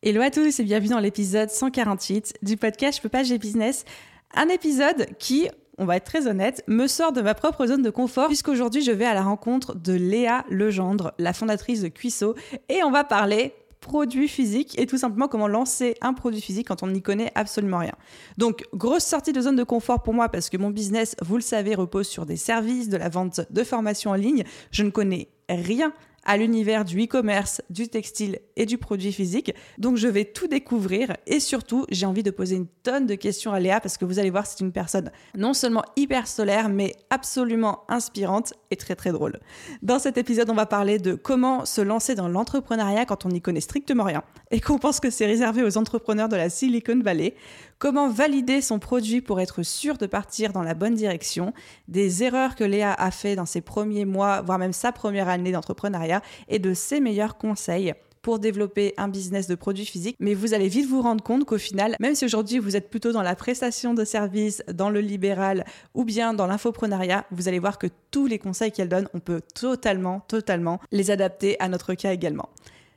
Hello à tous et bienvenue dans l'épisode 148 du podcast Je peux pas, j'ai business. Un épisode qui, on va être très honnête, me sort de ma propre zone de confort puisqu'aujourd'hui je vais à la rencontre de Léa Legendre, la fondatrice de Cuisseau et on va parler produit physique et tout simplement comment lancer un produit physique quand on n'y connaît absolument rien. Donc, grosse sortie de zone de confort pour moi parce que mon business, vous le savez, repose sur des services, de la vente de formation en ligne. Je ne connais rien à l'univers du e-commerce, du textile et du produit physique. Donc je vais tout découvrir et surtout j'ai envie de poser une tonne de questions à Léa parce que vous allez voir c'est une personne non seulement hyper solaire mais absolument inspirante et très très drôle. Dans cet épisode on va parler de comment se lancer dans l'entrepreneuriat quand on n'y connaît strictement rien et qu'on pense que c'est réservé aux entrepreneurs de la Silicon Valley, Comment valider son produit pour être sûr de partir dans la bonne direction? Des erreurs que Léa a fait dans ses premiers mois, voire même sa première année d'entrepreneuriat, et de ses meilleurs conseils pour développer un business de produits physiques. Mais vous allez vite vous rendre compte qu'au final, même si aujourd'hui vous êtes plutôt dans la prestation de services, dans le libéral ou bien dans l'infoprenariat, vous allez voir que tous les conseils qu'elle donne, on peut totalement, totalement les adapter à notre cas également.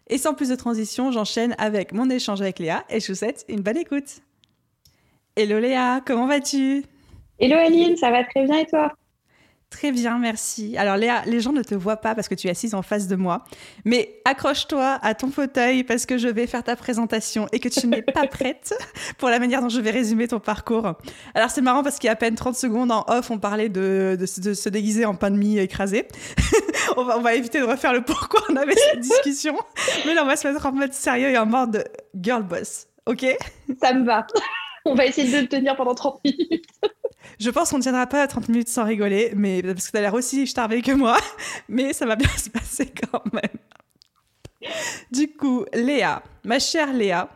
Et sans plus de transition, j'enchaîne avec mon échange avec Léa et je vous souhaite une bonne écoute. Hello Léa, comment vas-tu? Hello Aline, ça va très bien et toi? Très bien, merci. Alors Léa, les gens ne te voient pas parce que tu es assise en face de moi, mais accroche-toi à ton fauteuil parce que je vais faire ta présentation et que tu n'es pas prête pour la manière dont je vais résumer ton parcours. Alors c'est marrant parce qu'il y a à peine 30 secondes en off, on parlait de, de, se déguiser en pain de mie écrasé. on, va, on va éviter de refaire le pourquoi on avait cette discussion, mais là on va se mettre en mode sérieux et en mode girl boss. Ok? Ça me va. On va essayer de le tenir pendant 30 minutes. Je pense qu'on ne tiendra pas à 30 minutes sans rigoler, mais parce que tu as l'air aussi starvé que moi, mais ça va bien se passer quand même. Du coup, Léa, ma chère Léa,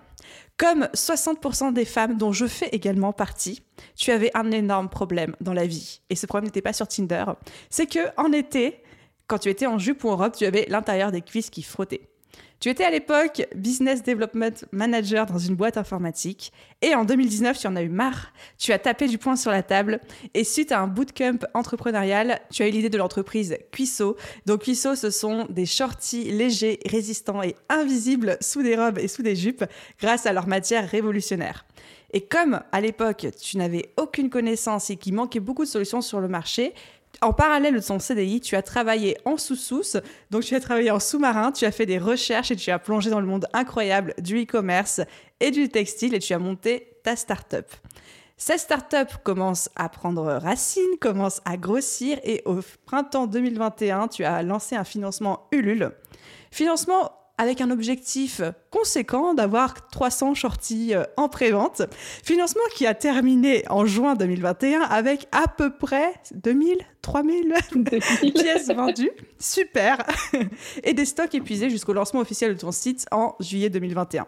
comme 60% des femmes dont je fais également partie, tu avais un énorme problème dans la vie. Et ce problème n'était pas sur Tinder. C'est que en été, quand tu étais en jupe ou en robe, tu avais l'intérieur des cuisses qui frottait. Tu étais à l'époque Business Development Manager dans une boîte informatique et en 2019, tu en as eu marre, tu as tapé du poing sur la table et suite à un bootcamp entrepreneurial, tu as eu l'idée de l'entreprise Cuisseau. Donc Cuisseau, ce sont des shorties légers, résistants et invisibles sous des robes et sous des jupes grâce à leur matière révolutionnaire. Et comme à l'époque, tu n'avais aucune connaissance et qu'il manquait beaucoup de solutions sur le marché, en parallèle de ton CDI, tu as travaillé en sous-sous, donc tu as travaillé en sous-marin, tu as fait des recherches et tu as plongé dans le monde incroyable du e-commerce et du textile et tu as monté ta start-up. Cette start-up commence à prendre racine, commence à grossir et au printemps 2021, tu as lancé un financement Ulule. Financement avec un objectif conséquent d'avoir 300 shorties euh, en pré-vente. Financement qui a terminé en juin 2021 avec à peu près 2000, 3000 pièces vendues. Super. Et des stocks épuisés jusqu'au lancement officiel de ton site en juillet 2021.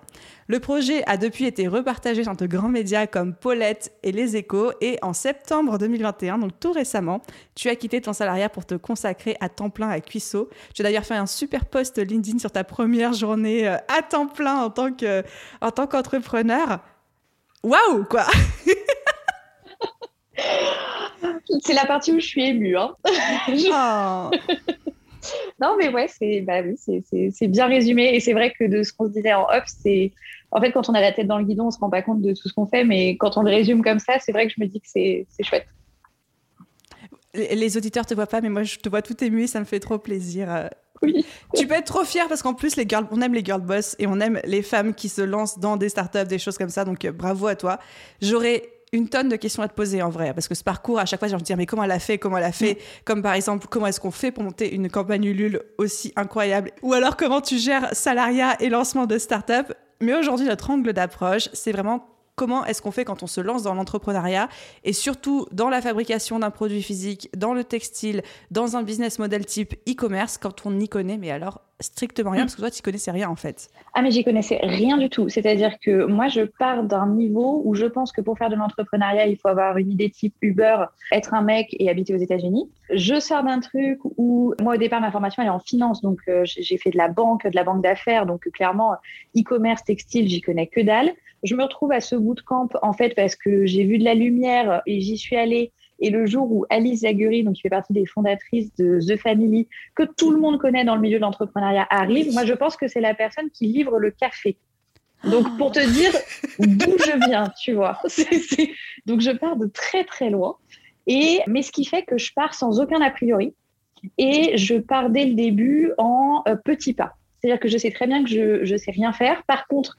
Le projet a depuis été repartagé dans de grands médias comme Paulette et Les Échos. Et en septembre 2021, donc tout récemment, tu as quitté ton salariat pour te consacrer à temps plein à Cuisseau. Tu as d'ailleurs fait un super post LinkedIn sur ta première journée euh, à temps plein en tant que en tant qu'entrepreneur. Waouh, quoi C'est la partie où je suis émue. Hein. Oh. non, mais ouais, c'est bah oui, bien résumé. Et c'est vrai que de ce qu'on se disait en off, c'est. En fait, quand on a la tête dans le guidon, on se rend pas compte de tout ce qu'on fait. Mais quand on le résume comme ça, c'est vrai que je me dis que c'est chouette. Les auditeurs te voient pas, mais moi je te vois tout ému et ça me fait trop plaisir. Euh. Oui. Tu peux être trop fier parce qu'en plus, les on aime les girl boss et on aime les femmes qui se lancent dans des startups, des choses comme ça. Donc, euh, bravo à toi. J'aurais une tonne de questions à te poser en vrai, parce que ce parcours, à chaque fois, j'ai envie de dire, mais comment elle a fait, comment elle a fait, mm. comme par exemple, comment est-ce qu'on fait pour monter une campagne Ulule aussi incroyable, ou alors comment tu gères salariat et lancement de start-up? Mais aujourd'hui, notre angle d'approche, c'est vraiment comment est-ce qu'on fait quand on se lance dans l'entrepreneuriat? Et surtout dans la fabrication d'un produit physique, dans le textile, dans un business model type e-commerce, quand on n'y connaît, mais alors strictement rien, mm. parce que toi, tu connaissais rien en fait. Ah, mais j'y connaissais rien du tout. C'est-à-dire que moi, je pars d'un niveau où je pense que pour faire de l'entrepreneuriat, il faut avoir une idée type Uber, être un mec et habiter aux États-Unis. Je sors d'un truc où, moi, au départ, ma formation, elle est en finance. Donc, euh, j'ai fait de la banque, de la banque d'affaires. Donc, clairement, e-commerce, textile, j'y connais que dalle. Je me retrouve à ce bootcamp, en fait, parce que j'ai vu de la lumière et j'y suis allée et le jour où Alice Zaguri, donc qui fait partie des fondatrices de The Family, que tout le monde connaît dans le milieu de l'entrepreneuriat, arrive, moi je pense que c'est la personne qui livre le café. Donc pour te dire d'où je viens, tu vois. Donc je pars de très très loin. Et mais ce qui fait que je pars sans aucun a priori et je pars dès le début en euh, petits pas. C'est-à-dire que je sais très bien que je ne sais rien faire. Par contre,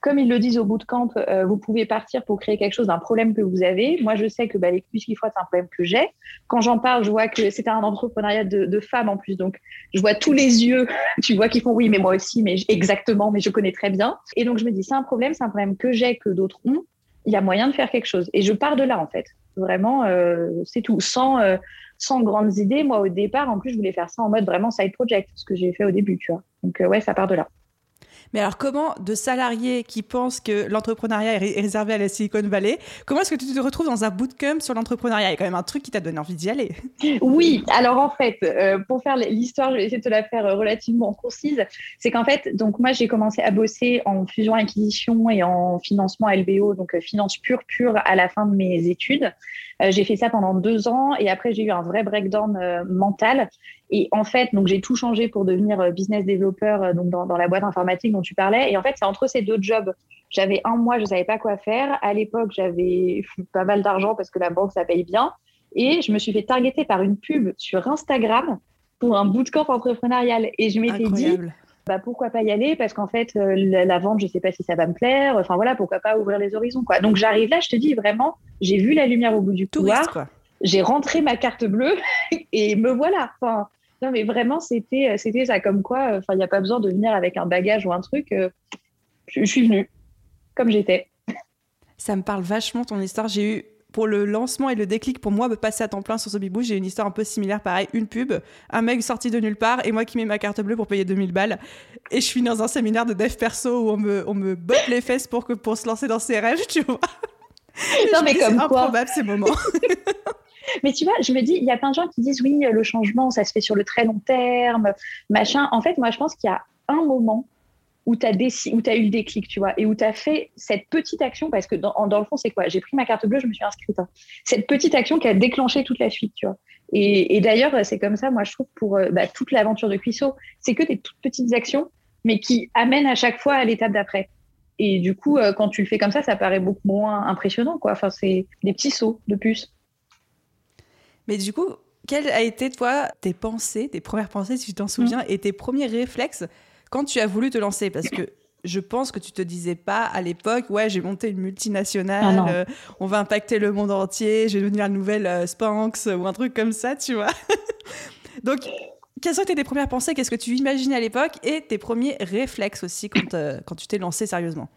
comme ils le disent au bootcamp, euh, vous pouvez partir pour créer quelque chose d'un problème que vous avez. Moi, je sais que bah, les cuisses qui frottent, c'est un problème que j'ai. Quand j'en parle, je vois que c'est un entrepreneuriat de, femmes en plus. Donc, je vois tous les yeux, tu vois, qui font oui, mais moi aussi, mais exactement, mais je connais très bien. Et donc, je me dis, c'est un problème, c'est un problème que j'ai, que d'autres ont. Il y a moyen de faire quelque chose. Et je pars de là, en fait. Vraiment, euh, c'est tout. Sans, euh, sans grandes idées. Moi, au départ, en plus, je voulais faire ça en mode vraiment side project, ce que j'ai fait au début, tu vois. Donc, ouais, ça part de là. Mais alors, comment de salariés qui pensent que l'entrepreneuriat est, réservé à la Silicon Valley, comment est-ce que tu te retrouves dans un bootcamp sur l'entrepreneuriat? Il y a quand même un truc qui t'a donné envie d'y aller. Oui, alors en fait, euh, pour faire l'histoire, je vais essayer de te la faire euh, relativement concise. C'est qu'en fait, donc moi, j'ai commencé à bosser en fusion-acquisition et en financement LBO, donc euh, finance pure, pure à la fin de mes études. J'ai fait ça pendant deux ans et après, j'ai eu un vrai breakdown mental et en fait, donc j'ai tout changé pour devenir euh, business développeur euh, donc dans, dans, la boîte informatique dont tu parlais. Et en fait, c'est entre ces deux jobs. J'avais un mois, je ne savais pas quoi faire. À l'époque, j'avais pas mal d'argent parce que la banque, ça paye bien. Et je me suis fait targeter par une pub sur Instagram pour un bootcamp entrepreneurial. Et je m'étais dit, bah, pourquoi pas y aller? Parce qu'en fait, euh, la, vente, je ne sais pas si ça va me plaire. Enfin voilà, pourquoi pas ouvrir les horizons. Quoi. Donc j'arrive là, je te dis vraiment, j'ai vu la lumière au bout du couloir. J'ai rentré ma carte bleue et me voilà. Enfin, non, mais vraiment, c'était, euh, c'était ça. Comme quoi, euh, enfin, il n'y a pas besoin de venir avec un bagage ou un truc. Euh, je, suis venue comme j'étais. Ça me parle vachement ton histoire. J'ai eu pour le lancement et le déclic pour moi de passer à temps plein sur Sobibou, j'ai une histoire un peu similaire, pareil, une pub, un mec sorti de nulle part et moi qui mets ma carte bleue pour payer 2000 balles et je suis dans un séminaire de dev perso où on me, on me botte les fesses pour, que, pour se lancer dans ses rêves, tu vois. Non, mais comme quoi. improbable ces moments. Mais tu vois, je me dis, il y a plein de gens qui disent oui, le changement, ça se fait sur le très long terme, machin. En fait, moi, je pense qu'il y a un moment où tu as, as, eu le déclic, tu vois, et où tu as fait cette petite action, parce que dans, dans le fond, c'est quoi? J'ai pris ma carte bleue, je me suis inscrite. Hein. Cette petite action qui a déclenché toute la suite, tu vois. Et, d'ailleurs, c'est comme ça, moi, je trouve, pour euh, bah, toute l'aventure de Cuisseau, c'est que des toutes petites actions, mais qui amènent à chaque fois à l'étape d'après. Et du coup, euh, quand tu le fais comme ça, ça paraît beaucoup moins impressionnant, quoi. Enfin, c'est des petits sauts de puce. Mais du coup, quelles a été, toi, tes pensées, tes premières pensées, si tu t'en souviens, mm. et tes premiers réflexes quand tu as voulu te lancer Parce que je pense que tu te disais pas à l'époque, ouais, j'ai monté une multinationale, ah euh, on va impacter le monde entier, je vais devenir la nouvelle euh, Spanx ou un truc comme ça, tu vois. Donc, quelles ont été tes premières pensées? Qu'est-ce que tu imaginais à l'époque? Et tes premiers réflexes aussi quand, euh, quand tu t'es lancé sérieusement?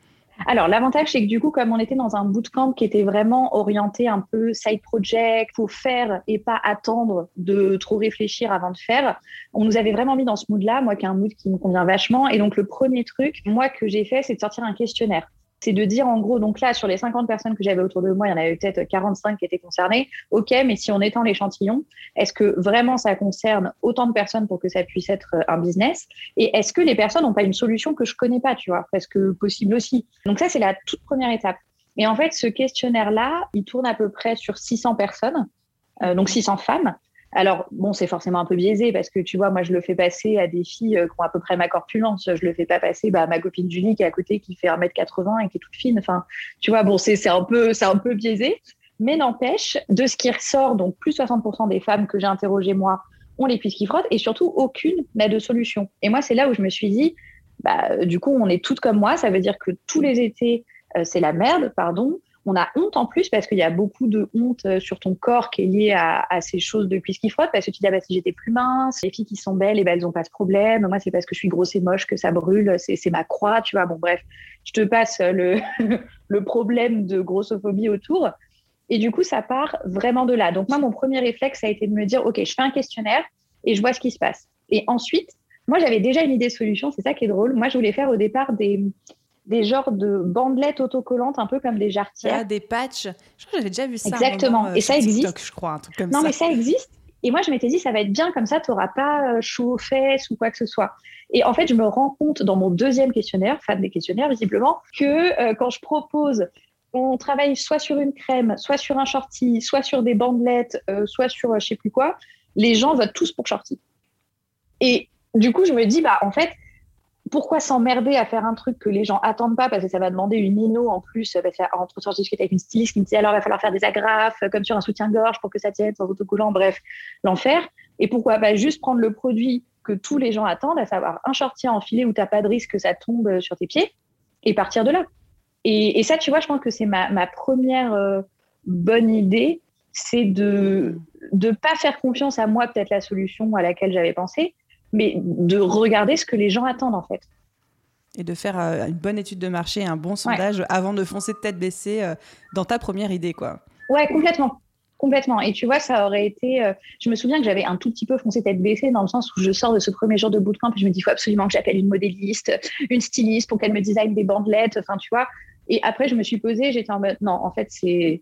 Alors, l'avantage, c'est que du coup, comme on était dans un bootcamp qui était vraiment orienté un peu side project, pour faire et pas attendre de trop réfléchir avant de faire, on nous avait vraiment mis dans ce mood-là, moi qui est un mood qui me convient vachement. Et donc, le premier truc, moi, que j'ai fait, c'est de sortir un questionnaire c'est de dire en gros, donc là, sur les 50 personnes que j'avais autour de moi, il y en avait peut-être 45 qui étaient concernées. OK, mais si on étend l'échantillon, est-ce que vraiment ça concerne autant de personnes pour que ça puisse être euh, un business? Et est-ce que les personnes n'ont pas une solution que je connais pas, tu vois? Parce que possible aussi. Donc ça, c'est la toute première étape. Et en fait, ce questionnaire-là, il tourne à peu près sur 600 personnes, euh, donc 600 femmes. Alors, bon, c'est forcément un peu biaisé parce que tu vois, moi, je le fais passer à des filles euh, qui ont à peu près ma corpulence. Je le fais pas passer bah, à ma copine Julie qui est à côté, qui fait 1m80 et qui est toute fine. Enfin, tu vois, bon, c'est un, peu, un peu biaisé. Mais n'empêche, de ce qui ressort, donc plus 60% des femmes que j'ai interrogées, moi, ont les cuisses qui frottent et surtout, aucune n'a de solution. Et moi, c'est là où je me suis dit, bah, du coup, on est toutes comme moi. Ça veut dire que tous les étés, euh, c'est la merde, pardon on a honte en plus parce qu'il y a beaucoup de honte euh, sur ton corps qui est liée à, ces choses de cuisses qui frottent parce que tu dis ah bah, si j'étais plus mince, les filles qui sont belles, eh ben, elles n'ont pas ce problème. Moi, c'est parce que je suis grosse et moche que ça brûle. C'est ma croix, tu vois. Bon, bref, je te passe le, le problème de grossophobie autour. Et du coup, ça part vraiment de là. Donc, moi, mon premier réflexe, ça a été de me dire OK, je fais un questionnaire et je vois ce qui se passe. Et ensuite, Moi, j'avais déjà une idée de solution, c'est ça qui est drôle. Moi, je voulais faire au départ des, des genres de bandelettes autocollantes, un peu comme des jarretières. Ah, des patchs. Je crois que j'avais déjà vu ça. Exactement. Euh, et ça existe. je crois, un truc comme non, ça. mais ça existe. Et moi, je m'étais dit, ça va être bien, comme ça, tu n'auras pas euh, chaud aux fesses ou quoi que ce soit. Et en fait, je me rends compte dans mon deuxième questionnaire, fan des questionnaires visiblement, que euh, quand je propose, on travaille soit sur une crème, soit sur un shorty, soit sur des bandelettes, soit sur je sais plus quoi, les gens votent tous pour shorty. Et du coup, je me dis, bah, en fait, pourquoi s'emmerder à faire un truc que les gens attendent pas? Parce que ça va demander une ino en plus parce entre je discuter avec une styliste qui me dit alors il va falloir faire des agrafes comme sur un soutien-gorge pour que ça tienne sans autocollant bref l'enfer. Et pourquoi pas juste prendre le produit que tous les gens attendent à savoir un shorty enfilé où t'as pas de risque que ça tombe sur tes pieds et partir de là. Et, ça tu vois je pense que c'est ma, première euh, bonne idée c'est de ne pas faire confiance à moi peut-être la solution à laquelle j'avais pensé mais de regarder ce que les gens attendent en fait. Et de faire euh, une bonne étude de marché, un bon sondage avant de foncer de tête baissée euh, dans ta première idée, quoi. Ouais, complètement. Complètement. Et tu vois, ça aurait été. Euh, je me souviens que j'avais un tout petit peu foncé tête baissée dans le sens où je sors de ce premier jour de bootcamp et je me dis, il faut absolument que j'appelle une modéliste, une styliste pour qu'elle me design des bandelettes. Enfin, tu vois. Et après, je me suis posée, j'étais en mode, non, en fait, c'est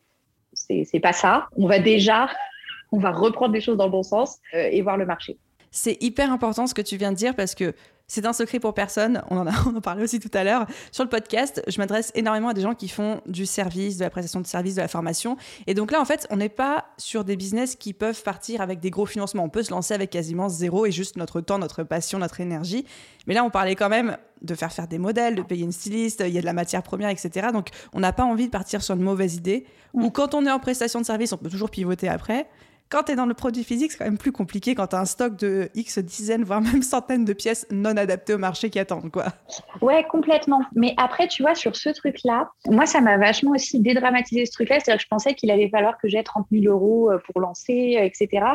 c'est pas ça. On va déjà, on va reprendre les choses dans le bon sens et voir le marché. C'est hyper important ce que tu viens de dire parce que c'est un secret pour personne. On en a on en parlait aussi tout à l'heure. Sur le podcast, je m'adresse énormément à des gens qui font du service, de la prestation de service, de la formation. Et donc là, en fait, on n'est pas sur des business qui peuvent partir avec des gros financements. On peut se lancer avec quasiment zéro et juste notre temps, notre passion, notre énergie. Mais là, on parlait quand même de faire faire des modèles, de payer une styliste, il y a de la matière première, etc. Donc, on n'a pas envie de partir sur une mauvaise idée. Ou quand on est en prestation de service, on peut toujours pivoter après. Quand tu es dans le produit physique, c'est quand même plus compliqué quand tu as un stock de X dizaines, voire même centaines de pièces non adaptées au marché qui attendent. Quoi. Ouais, complètement. Mais après, tu vois, sur ce truc-là, moi, ça m'a vachement aussi dédramatisé ce truc-là. C'est-à-dire que je pensais qu'il allait falloir que j'ai 30 000 euros euh, pour lancer, euh, etc.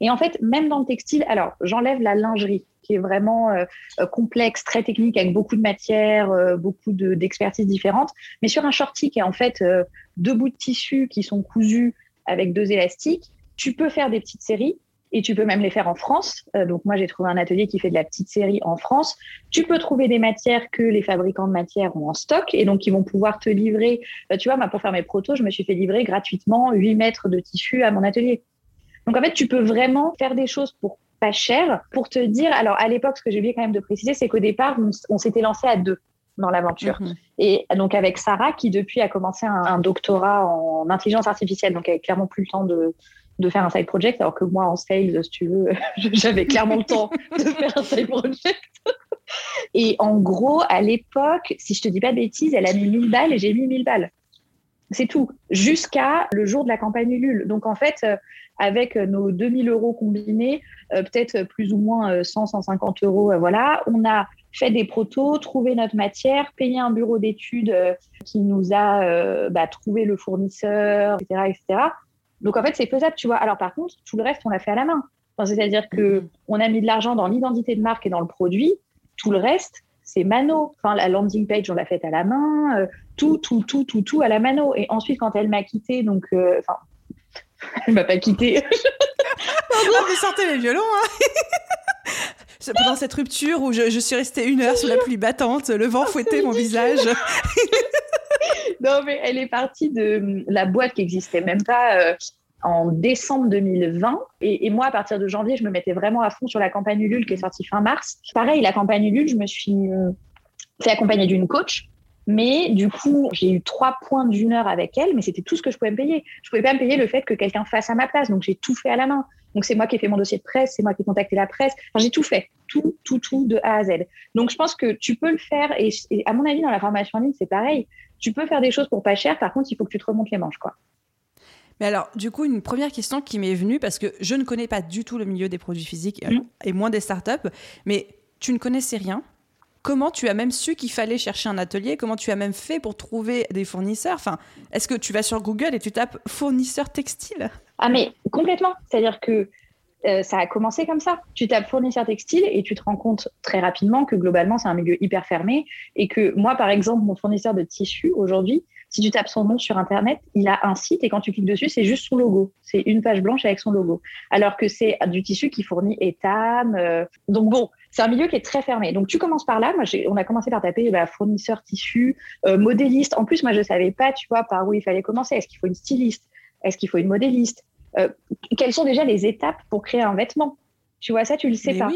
Et en fait, même dans le textile, alors, j'enlève la lingerie qui est vraiment euh, complexe, très technique, avec beaucoup de matières, beaucoup d'expertises différentes. Mais sur un shorty qui est en fait deux bouts de tissu qui sont cousus avec deux élastiques, tu peux faire des petites séries et tu peux même les faire en France. Euh, donc moi, j'ai trouvé un atelier qui fait de la petite série en France. Tu peux trouver des matières que les fabricants de matières ont en stock et donc ils vont pouvoir te livrer. Euh, tu vois, moi, pour faire mes protos, je me suis fait livrer gratuitement 8 mètres de tissu à mon atelier. Donc en fait, tu peux vraiment faire des choses pour pas cher pour te dire. Alors à l'époque, ce que j'ai oublié quand même de préciser, c'est qu'au départ, on, s'était lancé à deux dans l'aventure. Mhm. Et donc avec Sarah, qui depuis a commencé un, un, doctorat en intelligence artificielle, donc elle avait clairement plus le temps de, de faire un side project, alors que moi, en sales, si tu veux, j'avais clairement le temps de faire un side project. Et en gros, à l'époque, si je te dis pas de bêtises, elle a mis 1000 balles et j'ai mis 1000 balles. C'est tout, jusqu'à le jour de la campagne Ulule. Donc en fait, euh, avec nos 2000 euros combinés, euh, peut-être plus ou moins 100, euh, 150 euros, voilà, on a fait des protos, trouvé notre matière, payé un bureau d'études qui nous a bah, trouvé le fournisseur, etc., etc. Donc en fait, c'est faisable, tu vois. Alors par contre, tout le reste, on l'a fait à la main. C'est-à-dire que mhm. on a mis de l'argent dans l'identité de marque et dans le produit. Tout le reste, c'est mano. Enfin, la landing page, on l'a faite à la main. Euh, tout, tout, tout, tout, tout à la mano. Et ensuite, quand elle m'a quitté, donc, euh, enfin, elle m'a pas quitté. Pardon, vous sortez les violons. Hein Pendant cette rupture où je, suis restée une heure sous la pluie battante, le vent fouettait mon visage. non, mais elle est partie de la boîte qui existait même pas euh, en décembre 2020. Et, moi, à partir de janvier, je me mettais vraiment à fond sur la campagne Ulule qui est sortie fin mars. Pareil, la campagne Ulule, je me suis euh, fait accompagner d'une coach. Mais du coup, j'ai eu trois points d'une heure avec elle, mais c'était tout ce que je pouvais me payer. Je pouvais pas me payer le fait que quelqu'un fasse à ma place, donc j'ai tout fait à la main. Donc c'est moi qui ai fait mon dossier de presse, c'est moi qui ai contacté la presse. Enfin, j'ai tout fait, tout, tout, tout de A à Z. Donc je pense que tu peux le faire, et, et à mon avis, dans la formation en ligne, c'est pareil tu peux faire des choses pour pas cher. Par contre, il faut que tu te remontes les manches, quoi. Mais alors, du coup, une première question qui m'est venue, parce que je ne connais pas du tout le milieu des produits physiques euh, mm. et moins des startups, mais tu ne connaissais rien. Comment tu as même su qu'il fallait chercher un atelier? Comment tu as même fait pour trouver des fournisseurs? Enfin, est-ce que tu vas sur Google et tu tapes fournisseur textile? Ah mais complètement. C'est-à-dire que euh, ça a commencé comme ça. Tu tapes fournisseur textile et tu te rends compte très rapidement que globalement, c'est un milieu hyper fermé et que moi, par exemple, mon fournisseur de tissu aujourd'hui, si tu tapes son nom sur Internet, il a un site et quand tu cliques dessus, c'est juste son logo. C'est une page blanche avec son logo. Alors que c'est du tissu qui fournit Etam. Euh, donc bon, c'est un milieu qui est très fermé. Donc, tu commences par là. Moi, on a commencé par taper bah, fournisseur tissu, euh, modéliste. En plus, moi, je ne savais pas, tu vois, par où il fallait commencer. Est-ce qu'il faut une styliste? Est-ce qu'il faut une modéliste? Quelles sont déjà les étapes pour créer un vêtement? Tu vois ça, tu le sais pas.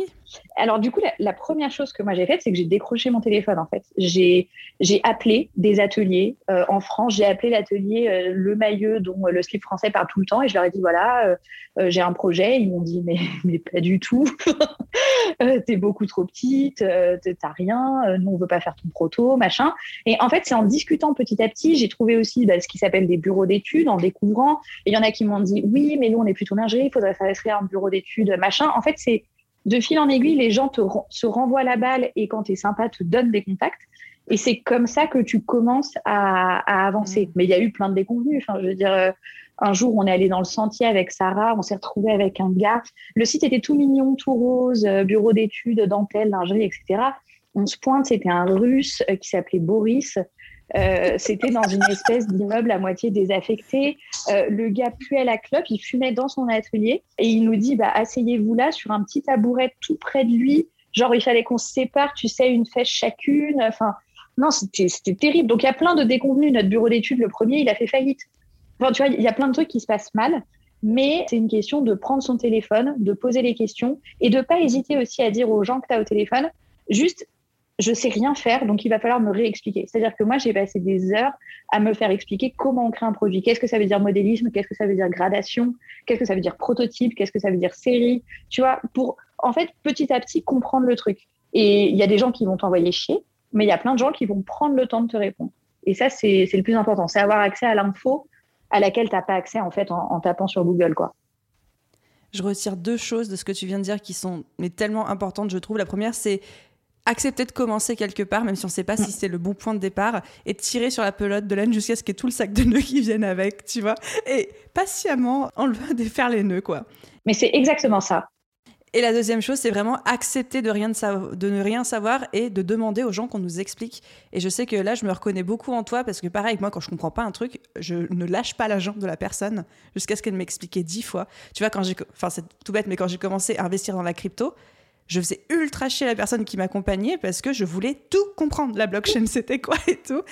Alors du coup, la, première chose que moi j'ai faite, c'est que j'ai décroché mon téléphone en fait. J'ai j'ai appelé des ateliers euh, en France. J'ai appelé l'atelier euh, Le Mailleux dont euh, le slip français parle tout le temps et je leur ai dit voilà, j'ai un projet. Ils m'ont dit mais mais pas du tout. t'es beaucoup trop petite, t'as rien. nous on veut pas faire ton proto, machin. Et en fait, c'est en discutant petit à petit, j'ai trouvé aussi bah, ce qui s'appelle des bureaux d'études en découvrant. Il y en a qui m'ont dit oui, mais nous on est plutôt lingerie, il faudrait faire un bureau d'études, machin. En fait, c'est de fil en aiguille, les gens te se renvoient la balle et quand tu es sympa, te donnent des contacts. Et c'est comme ça que tu commences à, avancer. Mm. Mais il y a eu plein de déconvenus. Enfin, je veux dire, euh, un jour, on est allé dans le sentier avec Sarah, on s'est retrouvé avec un gars. Le site était tout mignon, tout rose, euh, bureau d'études, dentelle, lingerie, etc. On se pointe, c'était un russe euh, qui s'appelait Boris. Euh, c'était dans une espèce d'immeuble à moitié désaffecté. Euh, le gars puait la clope, il fumait dans son atelier et il nous dit bah, asseyez-vous là sur un petit tabouret tout près de lui. Genre, il fallait qu'on se sépare, tu sais, une fesse chacune. Enfin, non, c'était terrible. Donc, il y a plein de déconvenus. Notre bureau d'études, le premier, il a fait faillite. Enfin, tu vois, il y a plein de trucs qui se passent mal. Mais c'est une question de prendre son téléphone, de poser les questions et de pas hésiter aussi à dire aux gens que tu as au téléphone, juste je sais rien faire, donc il va falloir me réexpliquer. C'est-à-dire que moi, j'ai passé des heures à me faire expliquer comment on crée un produit. Qu'est-ce que ça veut dire modélisme? Qu'est-ce que ça veut dire gradation? Qu'est-ce que ça veut dire prototype? Qu'est-ce que ça veut dire série? Tu vois, pour en fait petit à petit comprendre le truc. Et il y a des gens qui vont t'envoyer chier, mais il y a plein de gens qui vont prendre le temps de te répondre. Et ça, c'est le plus important, c'est avoir accès à l'info à laquelle tu n'as pas accès en fait en, en tapant sur Google, quoi je retire deux choses de ce que tu viens de dire qui sont mais tellement importantes, je trouve. La première, c'est accepter de commencer quelque part, même si on ne sait pas si c'est le bon point de départ, et tirer sur la pelote de laine jusqu'à ce qu'il y ait tout le sac de nœuds qui vienne avec, tu vois, et patiemment enlever, défaire les nœuds, quoi. Mais c'est exactement ça. Et la deuxième chose, c'est vraiment accepter de, rien de, ne rien savoir et de demander aux gens qu'on nous explique. Et je sais que là, je me reconnais beaucoup en toi parce que pareil, moi, quand je comprends pas un truc, je ne lâche pas la jambe de la personne jusqu'à ce qu'elle m'explique dix fois. Tu vois, quand j'ai, enfin, c'est tout bête, mais quand j'ai commencé à investir dans la crypto, je faisais ultra chier la personne qui m'accompagnait parce que je voulais tout comprendre. La blockchain, c'était quoi et tout.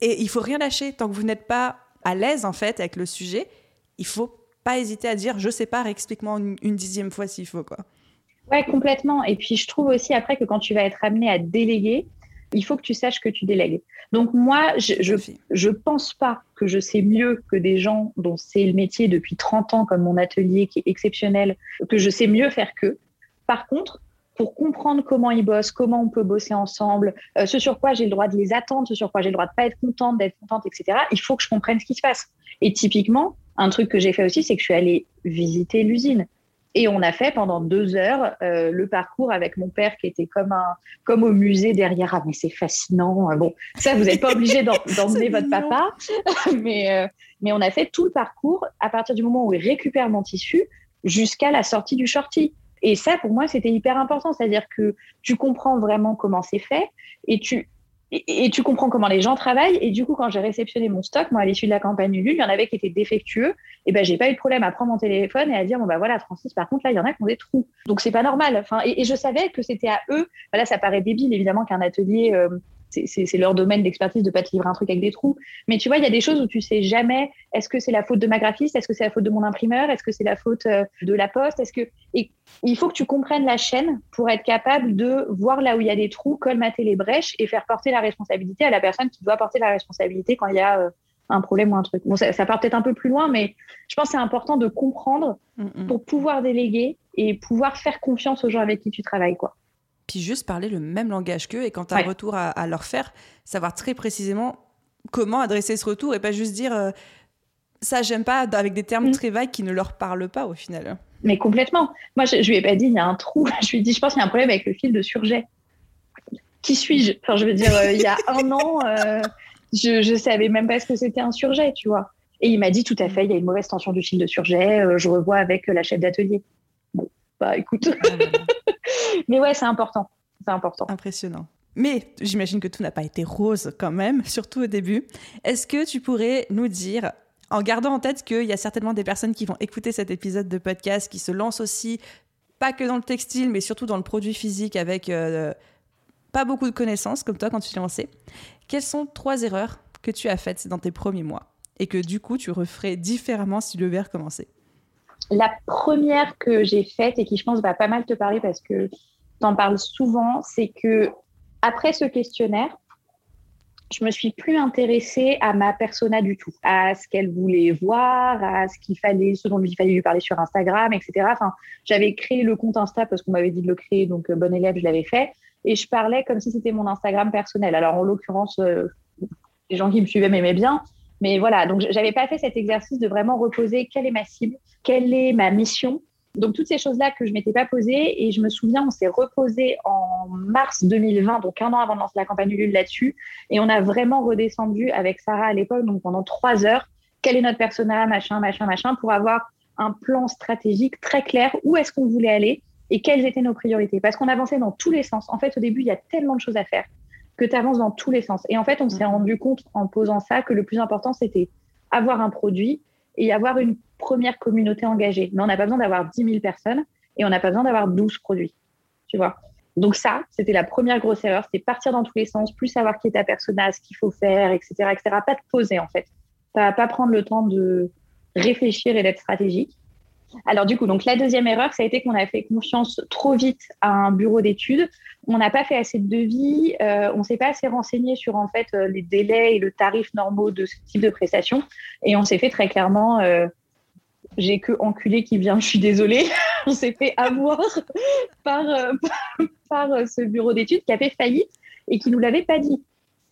Et il faut rien lâcher tant que vous n'êtes pas à l'aise en fait avec le sujet. Il faut pas hésiter à dire je sais pas, explique-moi une, dixième fois s'il faut quoi. Ouais, complètement. Et puis je trouve aussi après que quand tu vas être amené à déléguer, il faut que tu saches que tu délègues. Donc moi, je, je, je, pense pas que je sais mieux que des gens dont c'est le métier depuis 30 ans, comme mon atelier qui est exceptionnel, que je sais mieux faire qu'eux. Par contre, pour comprendre comment ils bossent, comment on peut bosser ensemble, euh, ce sur quoi j'ai le droit de les attendre, ce sur quoi j'ai le droit de pas être contente, d'être contente, etc. Il faut que je comprenne ce qui se passe. Et typiquement, un truc que j'ai fait aussi, c'est que je suis allée visiter l'usine. Et on a fait pendant deux heures euh, le parcours avec mon père qui était comme un comme au musée derrière. Ah mais c'est fascinant. Bon, ça vous n'êtes pas obligé d'emmener votre papa, mais euh, mais on a fait tout le parcours à partir du moment où il récupère mon tissu jusqu'à la sortie du shorty. Et ça, pour moi, c'était hyper important. C'est-à-dire que tu comprends vraiment comment c'est fait et tu, et, tu comprends comment les gens travaillent. Et du coup, quand j'ai réceptionné mon stock, moi, à l'issue de la campagne Ulule, il y en avait qui étaient défectueux. Et ben, j'ai pas eu de problème à prendre mon téléphone et à dire, bon, bah voilà, Francis, par contre, là, il y en a qui ont des trous. Donc, c'est pas normal. Enfin, et, je savais que c'était à eux. Voilà, ça paraît débile, évidemment, qu'un atelier, euh, c'est leur domaine d'expertise de pas te livrer un truc avec des trous. Mais tu vois, il y a des choses où tu sais jamais est-ce que c'est la faute de ma graphiste, est-ce que c'est la faute de mon imprimeur, est-ce que c'est la faute euh, de la poste, est-ce que et il faut que tu comprennes la chaîne pour être capable de voir là où il y a des trous, colmater les brèches et faire porter la responsabilité à la personne qui doit porter la responsabilité quand il y a euh, un problème ou un truc. Bon, ça, part peut-être un peu plus loin, mais je pense que c'est important de comprendre mm, mm. pour pouvoir déléguer et pouvoir faire confiance aux gens avec qui tu travailles, quoi puis juste parler le même langage qu'eux et quand tu as un retour à, leur faire, savoir très précisément comment adresser ce retour et pas juste dire euh, ça j'aime pas avec des termes mm. très vagues qui ne leur parlent pas au final. Mais complètement. Moi je, je lui ai pas dit il y a un trou, je lui ai dit je pense qu'il y a un problème avec le fil de surjet. Qui suis-je? Enfin je veux dire euh, il y a un an euh, je je savais même pas ce que c'était un surjet, tu vois. Et il m'a dit tout à fait il y a une mauvaise tension du fil de surjet, je revois avec la chef d'atelier. Bon bah écoute. Mais ouais, c'est important. C'est important. Impressionnant. Mais j'imagine que tout n'a pas été rose quand même, surtout au début. Est-ce que tu pourrais nous dire, en gardant en tête qu'il y a certainement des personnes qui vont écouter cet épisode de podcast, qui se lancent aussi pas que dans le textile, mais surtout dans le produit physique avec euh, pas beaucoup de connaissances, comme toi quand tu t'es lancé. Quelles sont trois erreurs que tu as faites dans tes premiers mois et que du coup tu referais différemment si le verre commençait? La première que j'ai faite et qui je pense va pas mal te parler parce que tu en parles souvent, c'est que après ce questionnaire, je me suis plus intéressée à ma persona du tout, à ce qu'elle voulait voir, à ce qu'il fallait, ce dont il fallait lui parler sur Instagram, etc. Enfin, j'avais créé le compte Insta parce qu'on m'avait dit de le créer, donc euh, bon élève, je l'avais fait, et je parlais comme si c'était mon Instagram personnel. Alors en l'occurrence, euh, les gens qui me suivaient m'aimaient bien, mais voilà. Donc j'avais pas fait cet exercice de vraiment reposer quelle est ma cible, quelle est ma mission, donc, toutes ces choses-là que je ne m'étais pas posées, et je me souviens, on s'est reposé en mars 2020, donc un an avant de lancer la campagne Ulule là-dessus, et on a vraiment redescendu avec Sarah à l'époque, donc pendant trois heures, quel est notre personnage, machin, machin, machin, pour avoir un plan stratégique très clair, où est-ce qu'on voulait aller et quelles étaient nos priorités. Parce qu'on avançait dans tous les sens. En fait, au début, il y a tellement de choses à faire que tu avances dans tous les sens. Et en fait, on s'est mmh. rendu compte en posant ça que le plus important, c'était avoir un produit et avoir une première communauté engagée. Mais on n'a pas besoin d'avoir 10 000 personnes et on n'a pas besoin d'avoir 12 produits. Tu vois? Donc ça, c'était la première grosse erreur, c'était partir dans tous les sens, plus savoir qui est ta personnage, ce qu'il faut faire, etc., etc. Pas te poser en fait. Pas, pas prendre le temps de réfléchir et d'être stratégique. Alors du coup, donc la deuxième erreur, ça a été qu'on a fait confiance trop vite à un bureau d'études. On n'a pas fait assez de devis, euh, on s'est pas assez renseigné sur en fait euh, les délais et le tarif normaux de ce type de prestation, et on s'est fait très clairement. Euh, j'ai que enculé qui vient, je suis désolée. on s'est fait avoir par, par, ce bureau d'études qui a fait faillite et qui nous l'avait pas dit.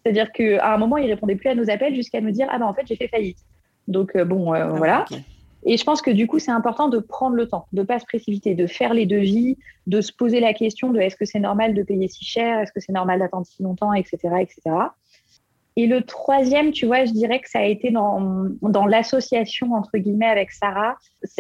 C'est-à-dire qu'à un moment, il répondait plus à nos appels jusqu'à nous dire ah ben en fait j'ai fait faillite. Donc bon ah, voilà. Et je pense que du coup, c'est important de prendre le temps, de ne pas se précipiter, de faire les devis, de se poser la question de est-ce que c'est normal de payer si cher, est-ce que c'est normal d'attendre si longtemps, etc., etc. Et le troisième, tu vois, je dirais que ça a été dans, dans l'association, entre guillemets, avec Sarah.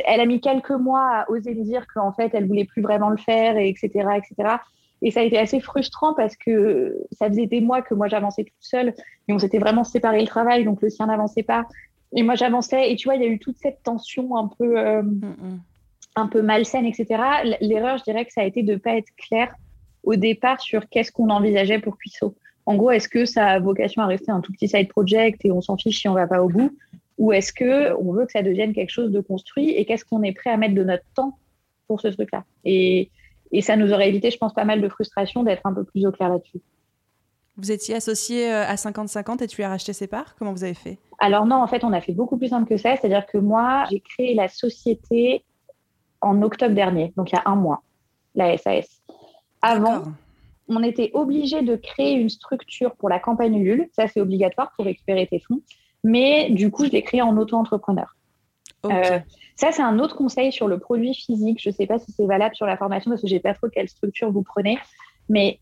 Elle a mis quelques mois à oser me dire qu'en fait, elle voulait plus vraiment le faire, et etc., etc. Et ça a été assez frustrant parce que ça faisait des mois que moi j'avançais toute seule et on s'était vraiment séparé le travail, donc le sien n'avançait pas. Et moi, j'avançais. Et tu vois, il y a eu toute cette tension un peu, euh, mm, mm. un peu malsaine, etc. L'erreur, je dirais que ça a été de ne pas être clair au départ sur qu'est-ce qu'on envisageait pour Cuisseau. En gros, est-ce que ça a vocation à rester un tout petit side project et on s'en fiche si on va pas au bout? Ou est-ce que on veut que ça devienne quelque chose de construit et qu'est-ce qu'on est prêt à mettre de notre temps pour ce truc-là? Et, et ça nous aurait évité, je pense, pas mal de frustration d'être un peu plus au clair là-dessus. Vous étiez associé euh, à 50-50 et tu as racheté ses parts? Comment vous avez fait? Alors non, en fait, on a fait beaucoup plus simple que ça. C'est-à-dire que moi, j'ai créé la société en octobre dernier, donc il y a un mois, la SAS. Avant, on était obligé de créer une structure pour la campagne Ulule. Ça, c'est obligatoire pour récupérer tes fonds. Mais du coup, je l'ai créé en auto-entrepreneur. Euh, ça, c'est un autre conseil sur le produit physique. Je ne sais pas si c'est valable sur la formation parce que je n'ai pas trop quelle structure vous prenez. Mais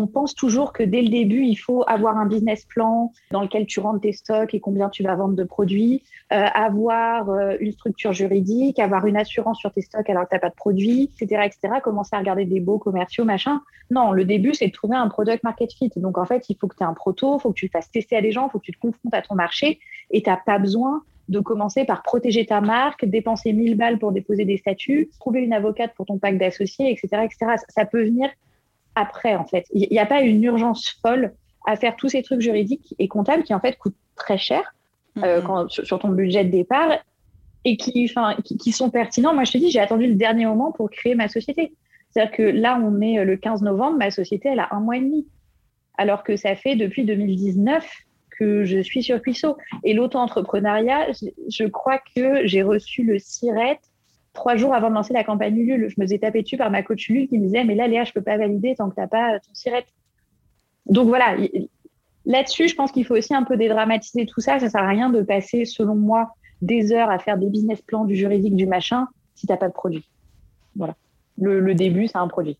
on pense toujours que dès le début, il faut avoir un business plan dans lequel tu rentres tes stocks et combien tu vas vendre de produits, euh, avoir euh, une structure juridique, avoir une assurance sur tes stocks alors que tu n'as pas de produits, etc., etc. Commencer à regarder des beaux commerciaux, machin. Non, le début, c'est de trouver un product market fit. Donc, en fait, il faut que tu aies un proto, il faut que tu le fasses tester à des gens, il faut que tu te confrontes à ton marché et tu n'as pas besoin de commencer par protéger ta marque, dépenser 1000 balles pour déposer des statuts, trouver une avocate pour ton pack d'associés, etc., etc. Ça peut venir après, en fait. Il n'y a pas une urgence folle à faire tous ces trucs juridiques et comptables qui, en fait, coûtent très cher euh, mm-hmm. sur, ton budget de départ et qui, qui, qui, sont pertinents. Moi, je te dis, j'ai attendu le dernier moment pour créer ma société. C'est-à-dire que là, on est euh, le 15 novembre, ma société, elle a un mois et demi. Alors que ça fait depuis 2019 que je suis sur Cuisseau. Et l'auto-entrepreneuriat, je, crois que j'ai reçu le SIRET trois jours avant de lancer la campagne Ulule, je me faisais taper dessus par ma coach Ulule qui me disait Mais là, Léa, je ne peux pas valider tant que tu n'as pas ton sirette. Donc voilà, là-dessus, je pense qu'il faut aussi un peu dédramatiser tout ça. Ça ne sert à rien de passer, selon moi, des heures à faire des business plans, du juridique, du machin, si tu n'as pas de produit. Voilà. Le, début, c'est un produit.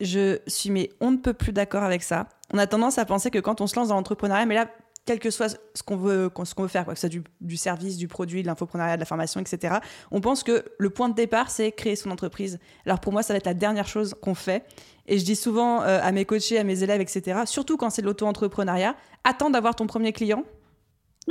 Je suis, mais on ne peut plus d'accord avec ça. On a tendance à penser que quand on se lance dans l'entrepreneuriat, mais là, quel que soit ce qu'on veut, ce qu'on veut faire, quoi, que ce soit du, service, du produit, de l'infoprenariat, de la formation, etc. On pense que le point de départ, c'est créer son entreprise. Alors pour moi, ça va être la dernière chose qu'on fait. Et je dis souvent euh, à mes coachés, à mes élèves, etc., surtout quand c'est de l'auto-entrepreneuriat, attends d'avoir ton premier client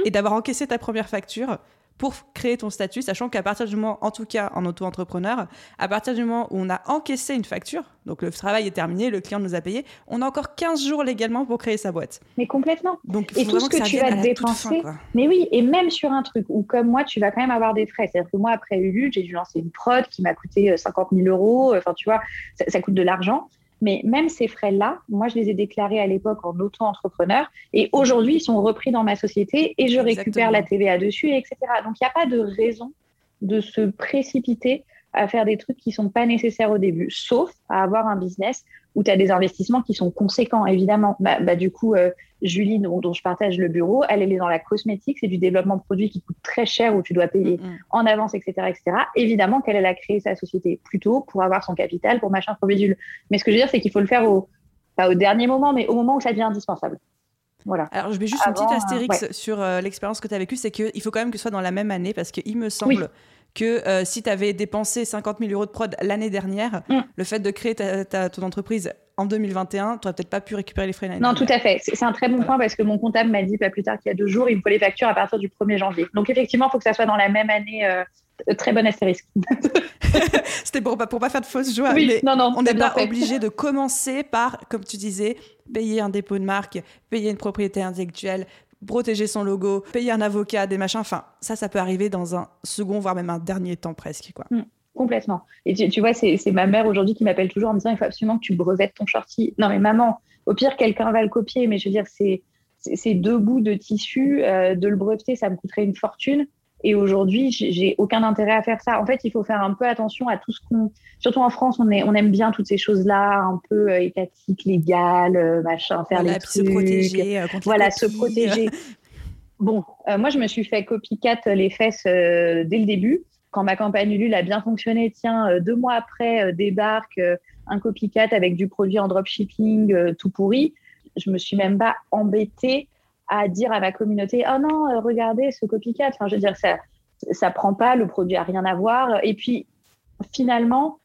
et d'avoir encaissé ta première facture pour créer ton statut, sachant qu'à partir du moment, en tout cas en auto-entrepreneur, à partir du moment où on a encaissé une facture, donc le travail est terminé, le client nous a payé, on a encore 15 jours légalement pour créer sa boîte. Mais complètement. Donc, et tout ce que, tu vas dépenser. mais oui, et même sur un truc où, comme moi, tu vas quand même avoir des frais. C'est-à-dire que moi, après Ulule, j'ai dû lancer une prod qui m'a coûté 50 euh, 000 euros. Enfin, tu vois, ça coûte de l'argent. Mais même ces frais-là, moi, je les ai déclarés à l'époque en auto-entrepreneur et aujourd'hui, ils sont repris dans ma société et je récupère la TVA dessus, etc. Donc, il n'y a pas de raison de se précipiter à faire des trucs qui ne sont pas nécessaires au début, sauf à avoir un business où tu as des investissements qui sont conséquents, évidemment. Bah, bah du coup, euh, Julie, dont, dont, je partage le bureau, elle, elle est dans la cosmétique, c'est du développement de produits qui coûte très cher, où tu dois payer mm, mm. en avance, etc., etc. Évidemment qu'elle, elle a créé sa société plus tôt pour avoir son capital, pour machin, pour bidule. Mais ce que je veux dire, c'est qu'il faut le faire au, pas au dernier moment, mais au moment où ça devient indispensable. Voilà. Alors, je mets juste une petite astérix sur euh, l'expérience que tu as vécue, c'est qu'il faut quand même que ce soit dans la même année, parce qu'il me semble que euh, si tu avais dépensé 50 000 euros de prod l'année dernière, mm. le fait de créer ta, ton entreprise en 2021, tu n'aurais peut-être pas pu récupérer les frais l'année Non, tout à fait. C'est un très bon point parce que mon comptable m'a dit pas plus tard qu'il y a deux jours, il me faut les factures à partir du 1er janvier. Donc effectivement, il faut que ça soit dans la même année. Euh, très bon astérisque. C'était pour, pour pas faire de fausses joies. Oui, non, non, on n'est pas obligé de commencer par, comme tu disais, payer un dépôt de marque, payer une propriété intellectuelle, protéger son logo, payer un avocat, des machins. Enfin, ça, ça peut arriver dans un second, voire même un dernier temps presque. Quoi. Mm, complètement. Et tu, vois, c'est ma mère aujourd'hui qui m'appelle toujours en me disant il faut absolument que tu brevettes ton shorty. Non, mais maman, au pire, quelqu'un va le copier, mais je veux dire, c'est deux bouts de tissu. Euh, de le breveter, ça me coûterait une fortune. Et aujourd'hui, j'ai aucun intérêt à faire ça. En fait, il faut faire un peu attention à tout ce qu'on. Surtout en France, on, est, on aime bien toutes ces choses-là, un peu euh, étatiques, légales, euh, machin, faire les trucs. Se protéger. Euh, voilà, se protéger. bon, moi, je me suis fait copycat les fesses dès le début. Quand ma campagne Ulule a bien fonctionné, tiens, deux mois après, débarque un copycat avec du produit en dropshipping tout pourri. Je me suis même pas embêtée à dire à ma communauté oh non euh, regardez ce copycat enfin je veux dire ça ça prend pas le produit a rien à voir. Et puis finalement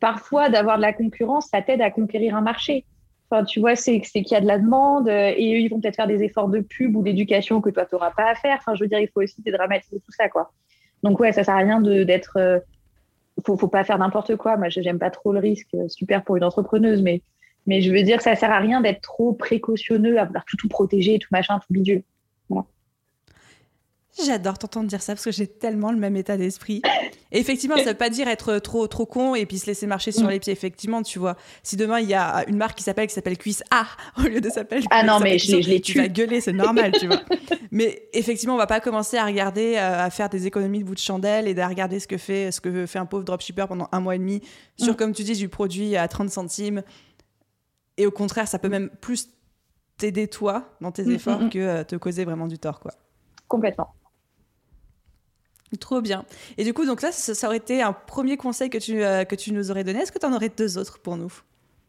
parfois d'avoir de la concurrence ça t'aide à conquérir un marché. Enfin tu vois c'est qu'il y a de la demande euh, et eux ils vont peut-être faire des efforts de pub ou d'éducation que toi tu n'auras pas à faire. Enfin je veux dire il faut aussi dédramatiser tout ça quoi. Donc ouais ça sert à rien d'être euh, faut, faut pas faire n'importe quoi. Moi j'aime pas trop le risque super pour une entrepreneuse mais mais je veux dire, ça sert à rien d'être trop précautionneux, à vouloir tout, tout protéger, tout machin, tout bidule. J'adore t'entendre dire ça parce que j'ai tellement le même état d'esprit. Effectivement, ça veut pas dire être trop trop con et puis se laisser marcher sur mm. les pieds. Effectivement, tu vois, si demain il y a une marque qui s'appelle qui s'appelle Cuisse A au lieu de s'appeler Ah non, mais je, l'ai Tu vas gueuler, c'est normal, tu vois. Mais effectivement, on va pas commencer à regarder, euh, à faire des économies de bout de chandelle et à regarder ce que fait ce que fait un pauvre dropshipper pendant un mois et demi sur, mm. comme tu dis, du produit à 30 centimes et au contraire, ça peut même plus t'aider toi dans tes mm, efforts mm, mm. que euh, te causer vraiment du tort, quoi. Complètement. Trop bien. Et du coup, donc là, ça, aurait été un premier conseil que tu, euh, que tu nous aurais donné. Est-ce que tu en aurais deux autres pour nous?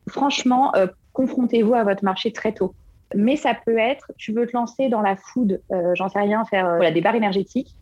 Franchement, euh, confrontez-vous à votre marché très tôt. Mais ça peut être, tu veux te lancer dans la food, j'en sais rien, faire des barres énergétiques.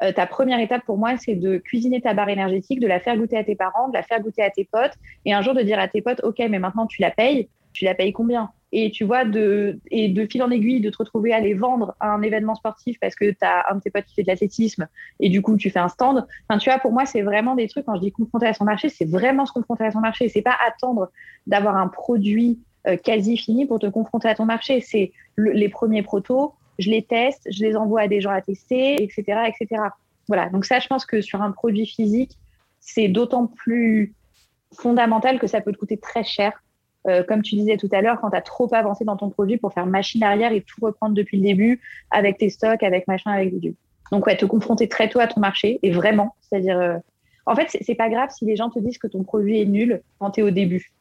ta première étape pour moi, c'est de cuisiner ta barre énergétique, de la faire goûter à tes parents, de la faire goûter à tes potes, et un jour de dire à tes potes, OK, mais maintenant tu la payes, tu la payes combien? Et tu vois, de, et de fil en aiguille, de te retrouver à les vendre à un événement sportif parce que tu as un de tes potes qui fait de l'athlétisme et du coup, tu fais un stand. Enfin, tu vois, pour moi, c'est vraiment des trucs, quand je dis confronter à son marché, c'est vraiment se confronter à son marché. C'est pas attendre d'avoir un produit euh, quasi fini pour te confronter à ton marché. C'est les premiers protos, je les teste, je les envoie à des gens à tester, etc., etc. Voilà. Donc, ça, je pense que sur un produit physique, c'est d'autant plus fondamental que ça peut te coûter très cher euh, comme tu disais tout à l'heure, quand tu as trop avancé dans ton produit pour faire machine arrière et tout reprendre depuis le début avec tes stocks, avec machin, avec du. Donc, ouais, te confronter très tôt à ton marché et vraiment, c'est-à-dire, euh, en fait, c'est pas grave si les gens te disent que ton produit est nul quand tu es au début.